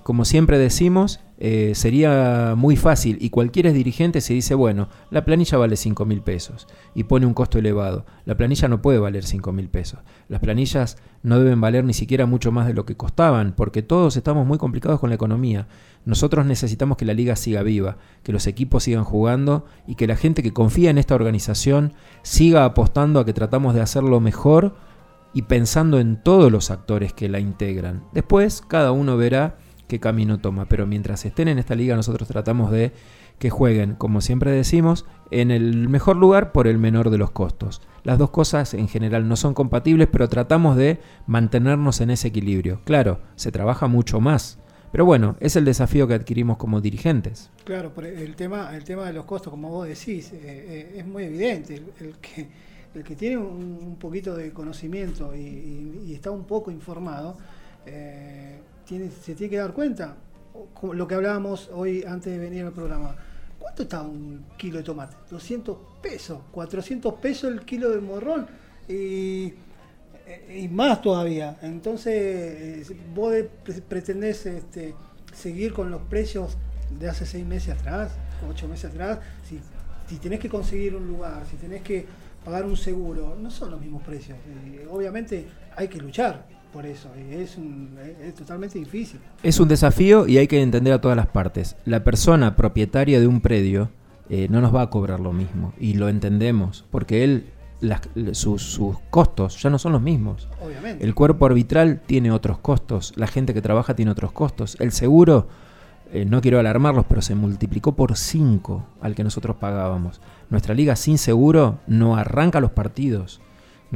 como siempre decimos, eh, sería muy fácil y cualquiera dirigente se dice, bueno, la planilla vale 5 mil pesos y pone un costo elevado. La planilla no puede valer 5 mil pesos. Las planillas no deben valer ni siquiera mucho más de lo que costaban, porque todos estamos muy complicados con la economía. Nosotros necesitamos que la liga siga viva, que los equipos sigan jugando y que la gente que confía en esta organización siga apostando a que tratamos de hacerlo mejor y pensando en todos los actores que la integran. Después cada uno verá qué camino toma, pero mientras estén en esta liga nosotros tratamos de que jueguen, como siempre decimos, en el mejor lugar por el menor de los costos. Las dos cosas en general no son compatibles, pero tratamos de mantenernos en ese equilibrio. Claro, se trabaja mucho más, pero bueno, es el desafío que adquirimos como dirigentes. Claro, el tema, el tema de los costos, como vos decís, eh, eh, es muy evidente. El, que, el que tiene un, poquito de conocimiento y está un poco informado, eh, se tiene que dar cuenta. Lo que hablábamos hoy antes de venir al programa. ¿Cuánto está un kilo de tomate? 200 pesos, 400 pesos el kilo de morrón y, y más todavía. Entonces, eh, vos pretendés este, seguir con los precios de hace seis meses atrás, ocho meses atrás. Si, si tenés que conseguir un lugar, si tenés que pagar un seguro, no son los mismos precios. Obviamente hay que luchar por eso. es, un- es totalmente difícil. Es un desafío y hay que entender a todas las partes. La persona propietaria de un predio eh, no nos va a cobrar lo mismo y lo entendemos porque él las- sus, sus costos ya no son los mismos. Obviamente. El cuerpo arbitral tiene otros costos, la gente que trabaja tiene otros costos. El seguro, eh, no quiero alarmarlos, pero se multiplicó por 5 al que nosotros pagábamos. Nuestra liga sin seguro no arranca los partidos.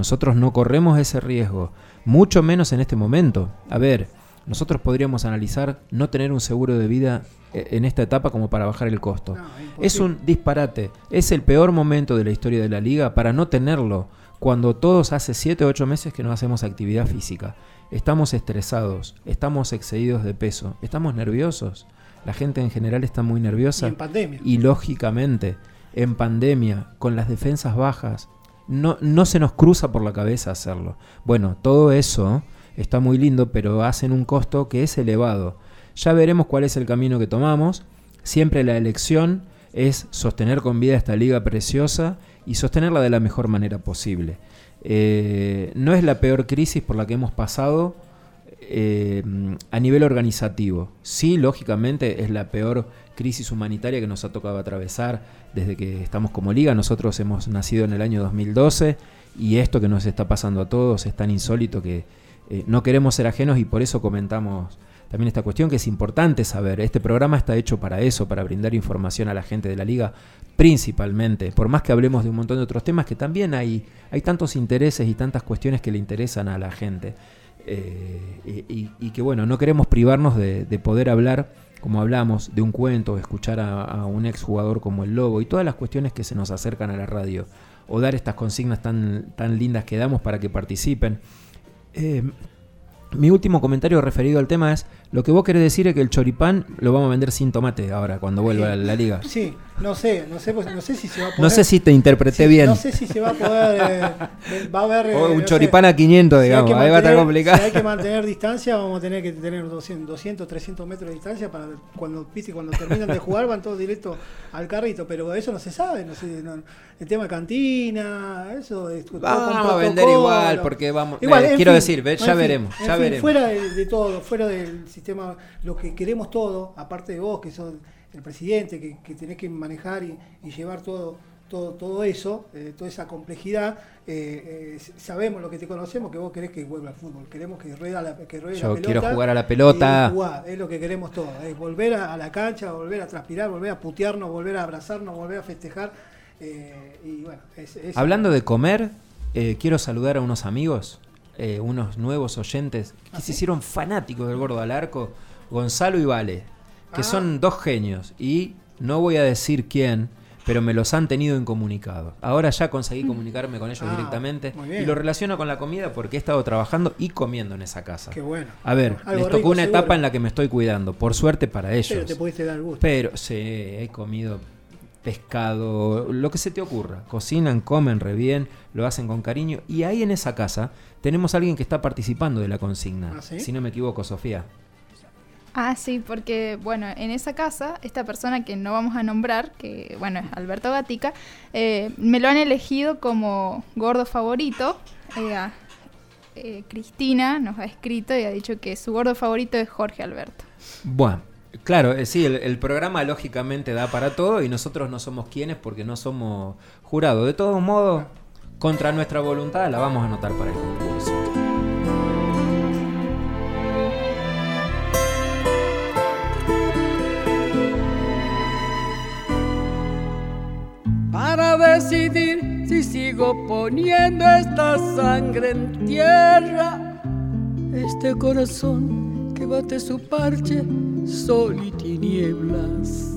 Nosotros no corremos ese riesgo, mucho menos en este momento. A ver, nosotros podríamos analizar no tener un seguro de vida eh, en esta etapa como para bajar el costo. No, Es un disparate. Es el peor momento de la historia de la liga para no tenerlo. Cuando todos hace 7 o 8 meses que no hacemos actividad física. Estamos estresados, estamos excedidos de peso, estamos nerviosos. La gente en general está muy nerviosa. Y en pandemia. Y lógicamente, en pandemia, con las defensas bajas, no, no se nos cruza por la cabeza hacerlo. Bueno, todo eso está muy lindo, pero hacen un costo que es elevado. Ya veremos cuál es el camino que tomamos. Siempre la elección es sostener con vida esta liga preciosa y sostenerla de la mejor manera posible. Eh, no es la peor crisis por la que hemos pasado eh, a nivel organizativo. Sí, lógicamente es la peor crisis humanitaria que nos ha tocado atravesar desde que estamos como liga. Nosotros hemos nacido en el año 2012 y esto que nos está pasando a todos es tan insólito que eh, no queremos ser ajenos y por eso comentamos también esta cuestión que es importante saber. Este programa está hecho para eso, para brindar información a la gente de la liga principalmente, por más que hablemos de un montón de otros temas que también hay, hay tantos intereses y tantas cuestiones que le interesan a la gente. Eh, y, que bueno, no queremos privarnos de poder hablar, como hablamos, de un cuento, escuchar a, a un exjugador como el Lobo y todas las cuestiones que se nos acercan a la radio, o dar estas consignas tan, tan lindas que damos para que participen. Eh, mi último comentario referido al tema es, lo que vos querés decir es que el choripán lo vamos a vender sin tomate ahora, cuando vuelva a la liga. Sí, no sé, no sé, pues, no sé si se va a poder. No sé si te interpreté Sí, bien. No sé si se va a poder. eh, va a haber. eh, O un no sé, choripán a 500, si hay digamos, que ahí va a estar complicado. Si hay que mantener distancia, vamos a tener que tener 200, 200 300 metros de distancia para cuando, viste, cuando terminan de jugar van todos directo al carrito, pero eso no se sabe. No sé, no- el tema de cantina, eso es. Vamos a vender igual, porque vamos- Igual, eh, quiero fin, decir, ya veremos, ya veremos. Fuera de, de todo, fuera del sistema, lo que queremos todo, aparte de vos, que sos el presidente, que, que tenés que manejar y, y llevar todo, todo, todo eso, eh, toda esa complejidad, eh, eh, sabemos lo que te conocemos, que vos querés que vuelva al fútbol, queremos que rueda la, que ruede Yo la pelota. quiero jugar a la pelota. jugar, es lo que queremos todos, es volver a, a la cancha, volver a transpirar, volver a putearnos, volver a abrazarnos, volver a festejar. y bueno, es, es- Hablando de comer, eh, quiero saludar a unos amigos, eh, unos nuevos oyentes que ¿Ah, se sí? hicieron fanáticos del Gordo al Arco, Gonzalo y Vale. que Ah. son dos genios y no voy a decir quién, pero me los han tenido incomunicados. Ahora ya conseguí comunicarme con ellos Ah, directamente y lo relaciono con la comida porque he estado trabajando y comiendo en esa casa. Qué bueno. A ver, Algo les tocó rico, una seguro. etapa en la que me estoy cuidando, por suerte para ellos. Pero te pudiste dar gusto. Pero sí, he comido pescado, lo que se te ocurra. Cocinan, comen re bien, lo hacen con cariño. Y ahí en esa casa tenemos a alguien que está participando de la consigna. ¿Ah, sí? Si no me equivoco, Sofía. Ah, sí, porque, bueno, en esa casa, esta persona que no vamos a nombrar, que, bueno, es Alberto Gatica, eh, me lo han elegido como gordo favorito. Eh, a- eh, Cristina nos ha escrito y ha dicho que su gordo favorito es Jorge Alberto. Bueno, claro, eh, sí, el, el programa lógicamente da para todo y nosotros no somos quienes porque no somos jurados. De todos modos, contra nuestra voluntad la vamos a anotar para el concurso. para decidir si sigo poniendo esta sangre en tierra. Este corazón que bate su parche, sol y tinieblas.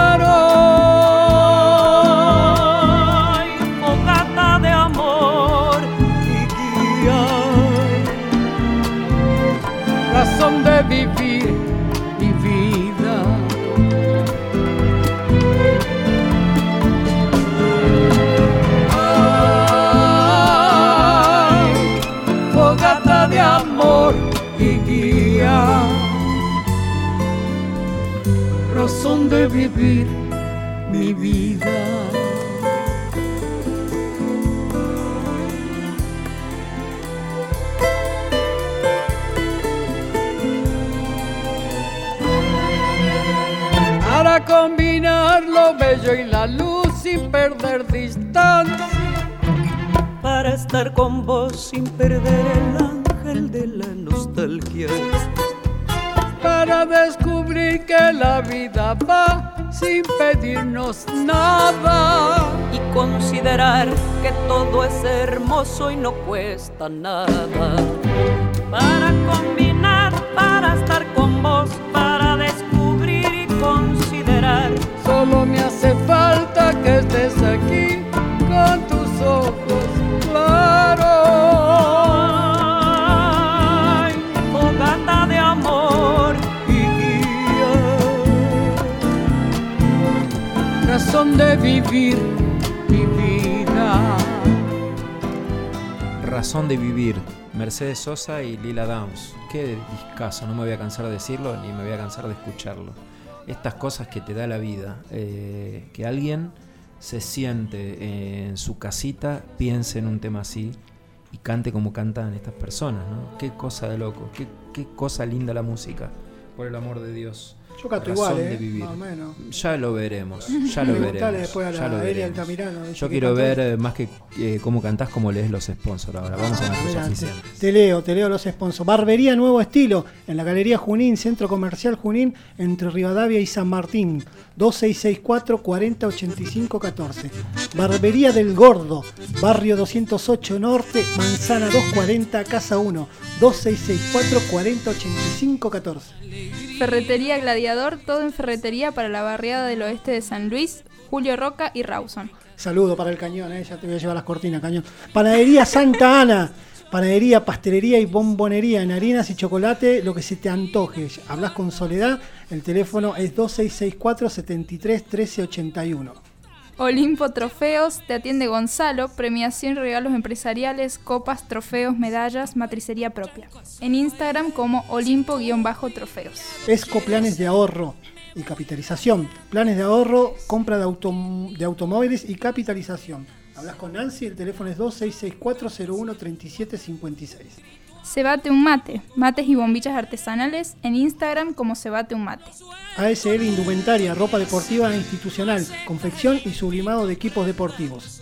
todo es hermoso y no cuesta nada. Para combinar, para estar con vos, para descubrir y considerar. Solo me hace falta que estés aquí con tus ojos claros. Ay, fogata de amor y guía. Razón de vivir Razón de vivir. Mercedes Sosa y Lila Downs. Qué discazo, no me voy a cansar de decirlo ni me voy a cansar de escucharlo. Estas cosas que te da la vida. eh, que alguien se siente en su casita, piense en un tema así y cante como cantan estas personas. Qué cosa de loco, qué, qué cosa linda la música, por el amor de Dios. Yo canto igual, de eh, vivir. más o menos. Ya lo veremos, ya lo veremos. después a ya la lo Elia veremos. Altamirano, dice Yo quiero ver eh, más que eh, cómo cantás, cómo lees los sponsors ahora. Vamos a te, oficiales. te leo, te leo los sponsors. Barbería Nuevo Estilo, en la Galería Junín, Centro Comercial Junín, entre Rivadavia y San Martín. 2664 40 85 14. Barbería del Gordo, Barrio 208 Norte, Manzana 240, Casa 1. 2664 40 85 14. Ferretería Gladiador, todo en ferretería para la barriada del oeste de San Luis, Julio Roca y Rawson. Saludo para el cañón, eh, ya te voy a llevar las cortinas, cañón. Panadería Santa Ana. Panadería, pastelería y bombonería en harinas y chocolate, lo que se te antoje. Hablas con Soledad, el teléfono es 2664 73 1381. Olimpo Trofeos, te atiende Gonzalo, premiación y regalos empresariales, copas, trofeos, medallas, matricería propia. En Instagram como Olimpo-trofeos. Esco Planes de Ahorro y Capitalización. Planes de ahorro, compra de, autom- de automóviles y capitalización. Hablas con Nancy, el teléfono es 2664 01 3756. Cebate un mate, mates y bombillas artesanales en Instagram como Cebate un mate. ASL Indumentaria, ropa deportiva e institucional, confección y sublimado de equipos deportivos.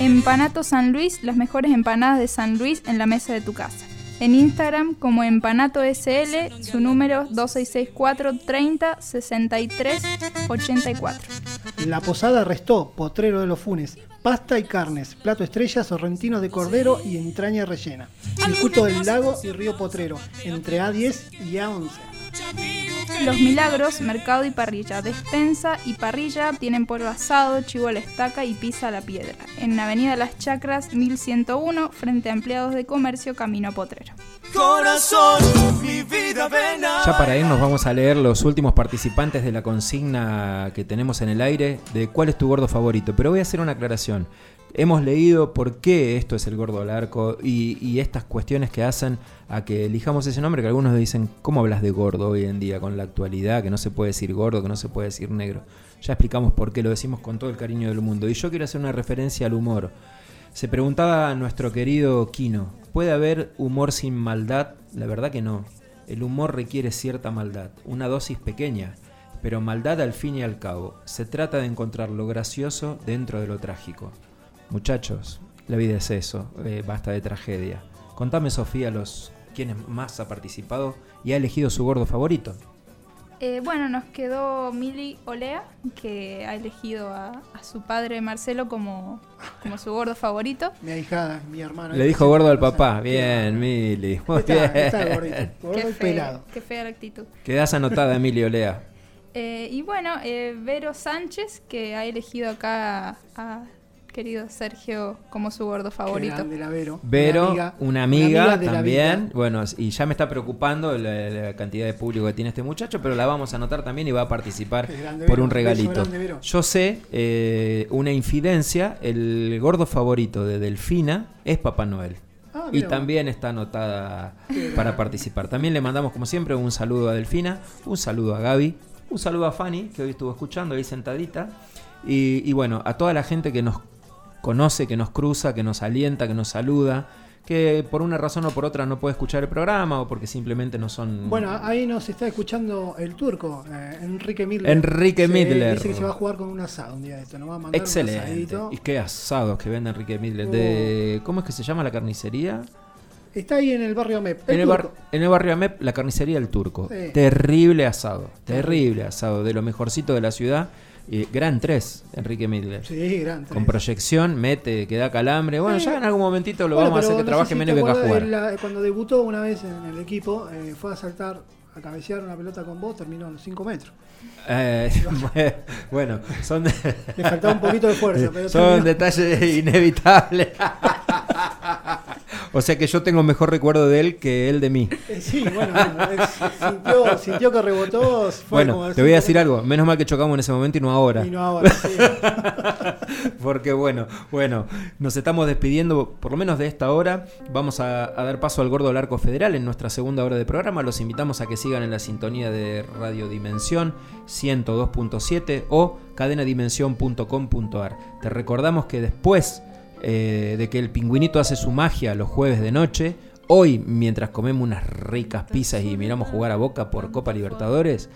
Empanato San Luis, las mejores empanadas de San Luis en la mesa de tu casa. En Instagram como Empanato SL, su número 2664 30 63 84. La Posada Restó, Potrero de los Funes, pasta y carnes, plato estrella, sorrentinos de cordero y entraña rellena. Circuito del Lago y Río Potrero, entre A10 y A11. Los Milagros, mercado y parrilla, despensa y parrilla tienen pollo asado, chivo a la estaca y pizza a la piedra. En Avenida Las Chacras 1101, frente a empleados de comercio, camino a Potrero. Corazón, mi vida ven a Ya para irnos vamos a leer los últimos participantes de la consigna que tenemos en el aire de cuál es tu gordo favorito. Pero voy a hacer una aclaración. Hemos leído por qué esto es el gordo al arco y, estas cuestiones que hacen a que elijamos ese nombre que algunos dicen, ¿cómo hablas de gordo hoy en día con la actualidad? Que no se puede decir gordo, que no se puede decir negro. Ya explicamos por qué lo decimos con todo el cariño del mundo. Y yo quiero hacer una referencia al humor. Se preguntaba nuestro querido Kino, ¿puede haber humor sin maldad? La verdad que no. El humor requiere cierta maldad, una dosis pequeña, pero maldad al fin y al cabo. Se trata de encontrar lo gracioso dentro de lo trágico. Muchachos, la vida es eso, eh, basta de tragedia. Contame, Sofía, los quienes más ha participado y ha elegido su gordo favorito. Eh, bueno, nos quedó Mili Olea, que ha elegido a, a su padre Marcelo como, como su gordo favorito. Mi ahijada, mi hermano. Le dijo gordo al papá. Bien, Mili. Muy Está, está bien. gordito, gordo Qué y fea, pelado. qué fea la actitud. Quedás anotada, Emilio Lea. Eh, y bueno, eh, Vero Sánchez, que ha elegido acá a, a querido Sergio como su gordo favorito. grande la Vero. Vero, una amiga, de también. Bueno, y ya me está preocupando la, la cantidad de público que tiene este muchacho, pero la vamos a anotar también y va a participar grande, por Vero. un regalito. grande. Yo sé, eh, una infidencia, el gordo favorito de Delfina es Papá Noel. Ah, y también está anotada para participar. También le mandamos, como siempre, un saludo a Delfina, un saludo a Gaby, un saludo a Fanny, que hoy estuvo escuchando ahí sentadita. Y, y bueno, a toda la gente que nos conoce, que nos cruza, que nos alienta, que nos saluda, que por una razón o por otra no puede escuchar el programa o porque simplemente no son... Bueno, ahí nos está escuchando el turco, eh, Enrique Midler. Enrique Sí, Midler. Dice que se va a jugar con un asado un día de esto. Nos va a mandar un Excelente. asadito. Y qué asados que vende Enrique Midler. De, ¿Cómo es que se llama la carnicería? Está ahí en el barrio Amep. En el, bar- turco. en el barrio Amep, la carnicería del Turco. Sí. Terrible asado. Terrible asado. De lo mejorcito de la ciudad. Y gran 3, Enrique Midler. Sí, grande. Con proyección, mete, que da calambre. Bueno, Sí. ya en algún momentito lo Bueno, vamos a hacer que no trabaje menos venga a jugar. la- cuando debutó una vez en el equipo, eh, fue a saltar, a cabecear una pelota con vos, terminó los 5 metros. Eh, bueno, son, Le faltaba un poquito de fuerza, pero son terminó. detalles inevitables. o sea que yo tengo mejor recuerdo de él que él de mí. Eh, sí, bueno, bueno, sintió, sintió que rebotó. Fue como Bueno, te voy a decir algo. Menos mal que chocamos en ese momento y no ahora. Y no ahora, sí. Porque bueno, bueno, nos estamos despidiendo por lo menos de esta hora. Vamos a, a dar paso al Gordo del Arco Federal en nuestra segunda hora de programa. Los invitamos a que sigan en la sintonía de Radio Dimensión 102.7 o cadenadimensión.com.ar. Te recordamos que después eh, de que el pingüinito hace su magia los jueves de noche, hoy mientras comemos unas ricas pizzas y miramos jugar a Boca por Copa Libertadores,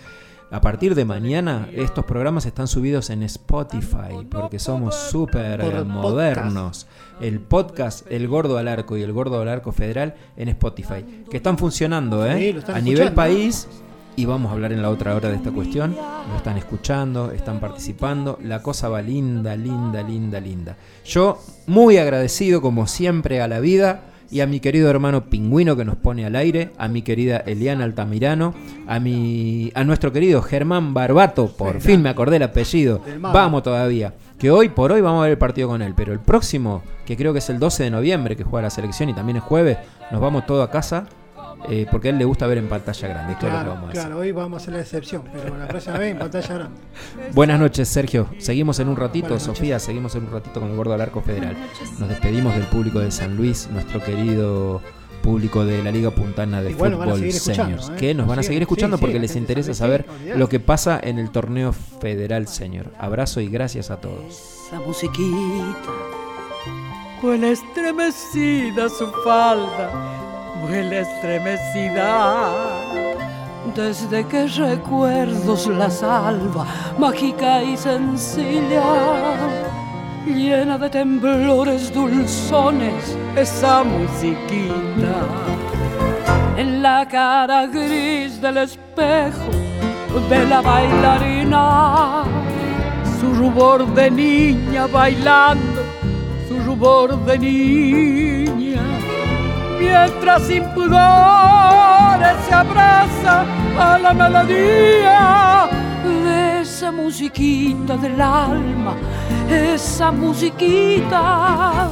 A partir de mañana, estos programas están subidos en Spotify, porque somos súper modernos. El podcast El Gordo al Arco y El Gordo al Arco Federal en Spotify, que están funcionando, ¿eh? Sí, lo están a nivel país, y vamos a hablar en la otra hora de esta cuestión. Lo están escuchando, están participando. La cosa va linda, linda, linda, linda. Yo muy agradecido como siempre a la vida y a mi querido hermano Pingüino que nos pone al aire, a mi querida Eliana Altamirano, a mi a nuestro querido Germán Barbato, por fin me acordé el apellido. Vamos todavía. Que hoy por hoy vamos a ver el partido con él, pero el próximo, que creo que es el 12 de noviembre que juega la selección y también es jueves, nos vamos todos a casa eh, porque a él le gusta ver en pantalla grande. Que Claro, vamos a claro, hoy vamos a hacer la excepción, pero la próxima vez en pantalla grande. Buenas noches, Sergio. Seguimos en un ratito, Buenas noches. Sofía, seguimos en un ratito con el Gordo al Arco Federal. Nos despedimos del público de San Luis, nuestro querido público de la Liga Puntana de Igual Fútbol Seniors, ¿eh? que nos van a seguir escuchando sí, porque sí, les interesa sabe, saber lo que pasa en el torneo federal Senior. Abrazo y gracias a todos. Esa musiquita Vuela estremecida su falda, vuela estremecida. Desde que recuerdos la salva, mágica y sencilla, llena de temblores dulzones, Esa musiquita, en la cara gris del espejo de la bailarina. su rubor de niña bailando, su rubor de niña. Mientras sin pudores se abraza a la melodía de esa musiquita del alma, esa musiquita